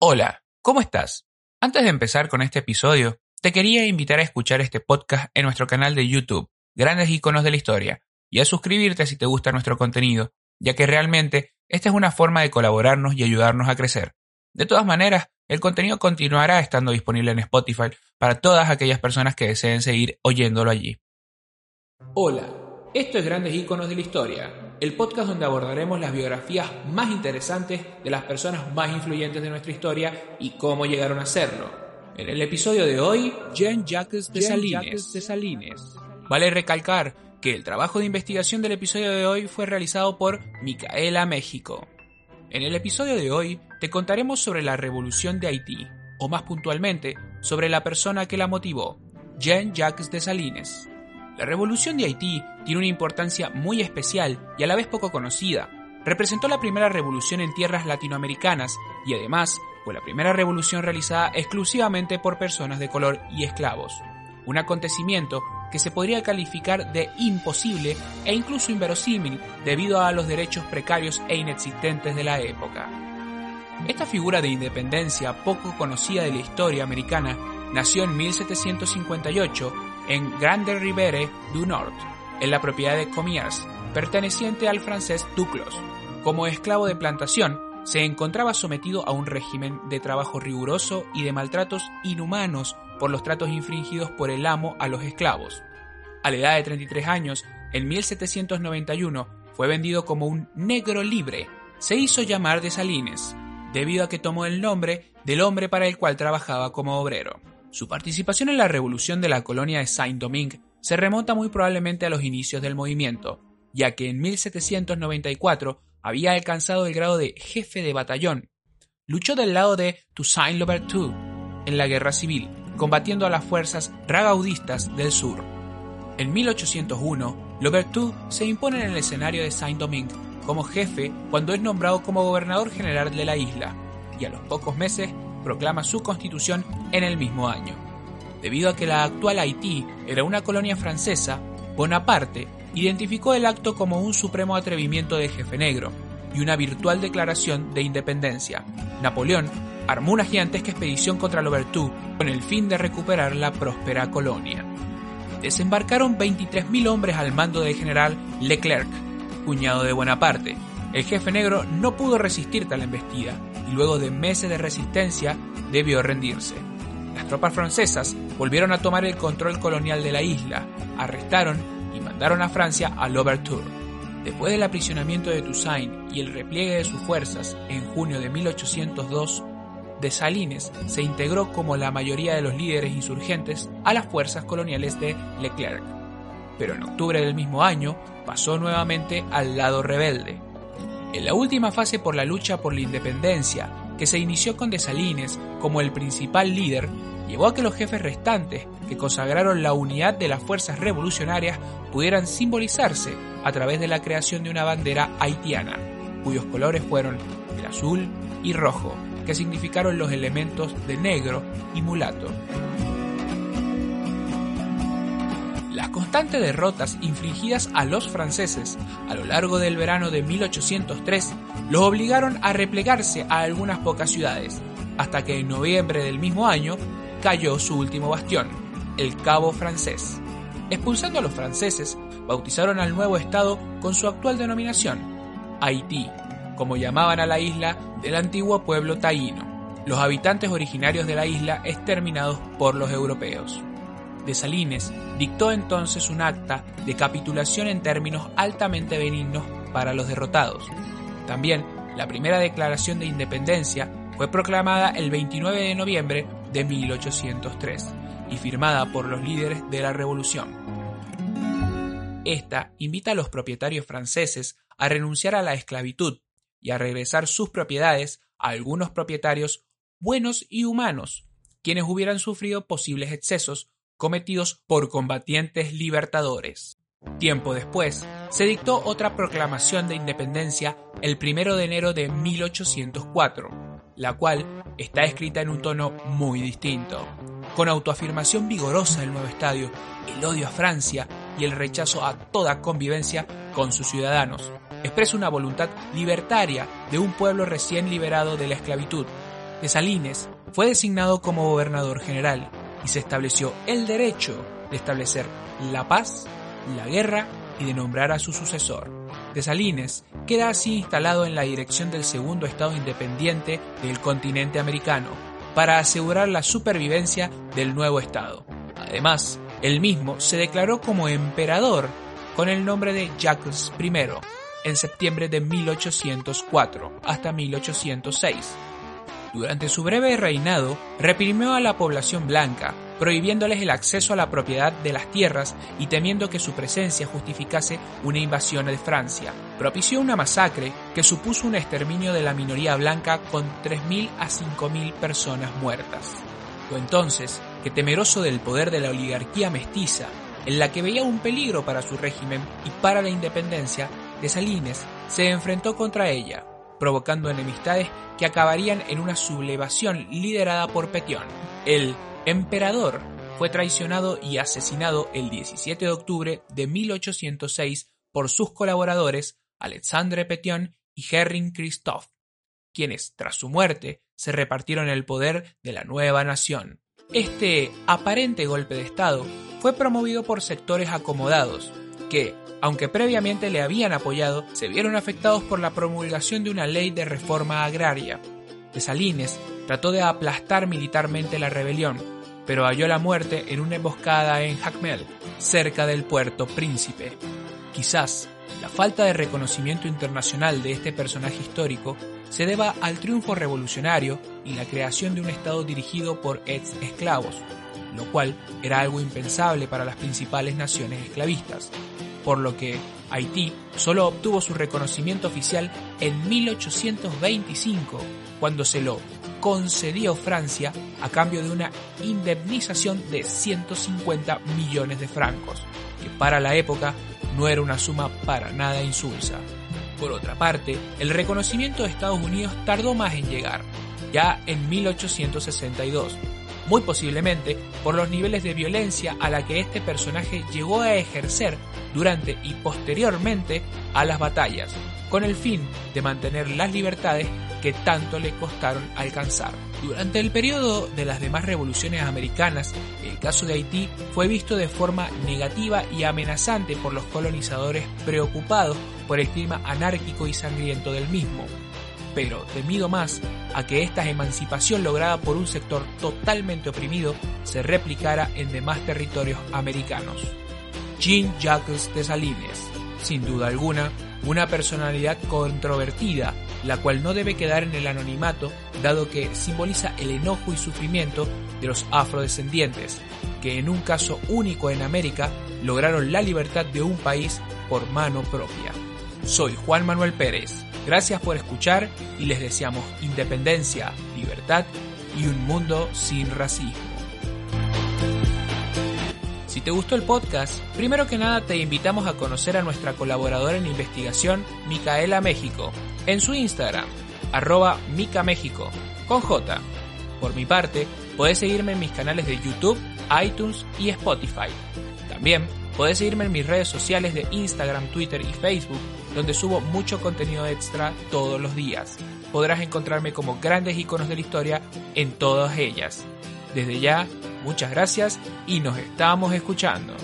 Hola, ¿cómo estás? Antes de empezar con este episodio, te quería invitar a escuchar este podcast en nuestro canal de YouTube, Grandes Iconos de la Historia, y a suscribirte si te gusta nuestro contenido, ya que realmente esta es una forma de colaborarnos y ayudarnos a crecer. De todas maneras, el contenido continuará estando disponible en Spotify para todas aquellas personas que deseen seguir oyéndolo allí. Hola, esto es Grandes Iconos de la Historia, el podcast donde abordaremos las biografías más interesantes de las personas más influyentes de nuestra historia y cómo llegaron a serlo. En el episodio de hoy, Jean-Jacques Dessalines. Vale recalcar que el trabajo de investigación del episodio de hoy fue realizado por Micaela México. En el episodio de hoy te contaremos sobre la revolución de Haití, o más puntualmente, sobre la persona que la motivó, Jean-Jacques Dessalines. La revolución de Haití tiene una importancia muy especial y a la vez poco conocida. Representó la primera revolución en tierras latinoamericanas y además fue la primera revolución realizada exclusivamente por personas de color y esclavos. Un acontecimiento que se podría calificar de imposible e incluso inverosímil debido a los derechos precarios e inexistentes de la época. Esta figura de independencia poco conocida de la historia americana nació en 1758 en Grande Riviere du Nord, en la propiedad de Commiers, perteneciente al francés Duclos. Como esclavo de plantación, se encontraba sometido a un régimen de trabajo riguroso y de maltratos inhumanos por los tratos infringidos por el amo a los esclavos. A la edad de 33 años, en 1791, fue vendido como un negro libre. Se hizo llamar de Salines, debido a que tomó el nombre del hombre para el cual trabajaba como obrero. Su participación en la revolución de la colonia de Saint-Domingue se remonta muy probablemente a los inicios del movimiento, ya que en 1794 había alcanzado el grado de jefe de batallón. Luchó del lado de Toussaint Louverture en la guerra civil, combatiendo a las fuerzas ragaudistas del sur. En 1801, Louverture se impone en el escenario de Saint-Domingue como jefe cuando es nombrado como gobernador general de la isla, y a los pocos meses proclama su constitución en el mismo año. Debido a que la actual Haití era una colonia francesa, Bonaparte identificó el acto como un supremo atrevimiento de jefe negro y una virtual declaración de independencia. Napoleón armó una gigantesca expedición contra Louverture con el fin de recuperar la próspera colonia. Desembarcaron 23.000 hombres al mando del general Leclerc, cuñado de Bonaparte. El jefe negro no pudo resistir tal embestida y luego de meses de resistencia debió rendirse. Las tropas francesas volvieron a tomar el control colonial de la isla, arrestaron y mandaron a Francia a Louverture. Después del aprisionamiento de Toussaint y el repliegue de sus fuerzas en junio de 1802, Dessalines se integró como la mayoría de los líderes insurgentes a las fuerzas coloniales de Leclerc. Pero en octubre del mismo año pasó nuevamente al lado rebelde, en la última fase por la lucha por la independencia, que se inició con Dessalines como el principal líder, llevó a que los jefes restantes, que consagraron la unidad de las fuerzas revolucionarias, pudieran simbolizarse a través de la creación de una bandera haitiana, cuyos colores fueron el azul y rojo, que significaron los elementos de negro y mulato. Constantes derrotas infligidas a los franceses a lo largo del verano de 1803 los obligaron a replegarse a algunas pocas ciudades, hasta que en noviembre del mismo año cayó su último bastión, el Cabo francés. Expulsando a los franceses, bautizaron al nuevo estado con su actual denominación, Haití, como llamaban a la isla del antiguo pueblo taíno, los habitantes originarios de la isla exterminados por los europeos. Salines dictó entonces un acta de capitulación en términos altamente benignos para los derrotados. También la primera declaración de independencia fue proclamada el 29 de noviembre de 1803 y firmada por los líderes de la revolución. Esta invita a los propietarios franceses a renunciar a la esclavitud y a regresar sus propiedades a algunos propietarios buenos y humanos, quienes hubieran sufrido posibles excesos cometidos por combatientes libertadores. Tiempo después, se dictó otra proclamación de independencia el 1 de enero de 1804, la cual está escrita en un tono muy distinto, con autoafirmación vigorosa del nuevo estadio, el odio a Francia y el rechazo a toda convivencia con sus ciudadanos. Expresa una voluntad libertaria de un pueblo recién liberado de la esclavitud, Dessalines fue designado como gobernador general y se estableció el derecho de establecer la paz, la guerra y de nombrar a su sucesor. Dessalines queda así instalado en la dirección del segundo estado independiente del continente americano para asegurar la supervivencia del nuevo estado. Además, él mismo se declaró como emperador con el nombre de Jacques I en septiembre de 1804 hasta 1806. Durante su breve reinado, reprimió a la población blanca, prohibiéndoles el acceso a la propiedad de las tierras y temiendo que su presencia justificase una invasión de Francia. Propició una masacre que supuso un exterminio de la minoría blanca con 3.000 a 5.000 personas muertas. Fue entonces que, temeroso del poder de la oligarquía mestiza, en la que veía un peligro para su régimen y para la independencia, Dessalines se enfrentó contra ella, provocando enemistades que acabarían en una sublevación liderada por Petion. El emperador fue traicionado y asesinado el 17 de octubre de 1806 por sus colaboradores Alexandre Petion y Herring Christophe, quienes, tras su muerte, se repartieron el poder de la nueva nación. Este aparente golpe de Estado fue promovido por sectores acomodados, que, aunque previamente le habían apoyado, se vieron afectados por la promulgación de una ley de reforma agraria. Dessalines trató de aplastar militarmente la rebelión, pero halló la muerte en una emboscada en Jacmel, cerca del puerto Príncipe. Quizás la falta de reconocimiento internacional de este personaje histórico se deba al triunfo revolucionario y la creación de un Estado dirigido por ex esclavos, lo cual era algo impensable para las principales naciones esclavistas, por lo que Haití solo obtuvo su reconocimiento oficial en 1825, cuando se lo concedió Francia a cambio de una indemnización de 150 millones de francos, que para la época no era una suma para nada insulsa. Por otra parte, el reconocimiento de Estados Unidos tardó más en llegar, ya en 1862, muy posiblemente por los niveles de violencia a la que este personaje llegó a ejercer durante y posteriormente a las batallas, con el fin de mantener las libertades que tanto le costaron alcanzar. Durante el periodo de las demás revoluciones americanas, el caso de Haití fue visto de forma negativa y amenazante por los colonizadores preocupados por el clima anárquico y sangriento del mismo, pero temido más a que esta emancipación lograda por un sector totalmente oprimido se replicara en demás territorios americanos. Jean-Jacques Dessalines, sin duda alguna, una personalidad controvertida, la cual no debe quedar en el anonimato, dado que simboliza el enojo y sufrimiento de los afrodescendientes, que en un caso único en América lograron la libertad de un país por mano propia. Soy Juan Manuel Pérez, gracias por escuchar y les deseamos independencia, libertad y un mundo sin racismo. Si te gustó el podcast, primero que nada te invitamos a conocer a nuestra colaboradora en investigación, Micaela México, en su Instagram, arroba Mica México, con J. Por mi parte, puedes seguirme en mis canales de YouTube, iTunes y Spotify. También puedes seguirme en mis redes sociales de Instagram, Twitter y Facebook, donde subo mucho contenido extra todos los días. Podrás encontrarme como grandes iconos de la historia en todas ellas. Desde ya, muchas gracias y nos estamos escuchando.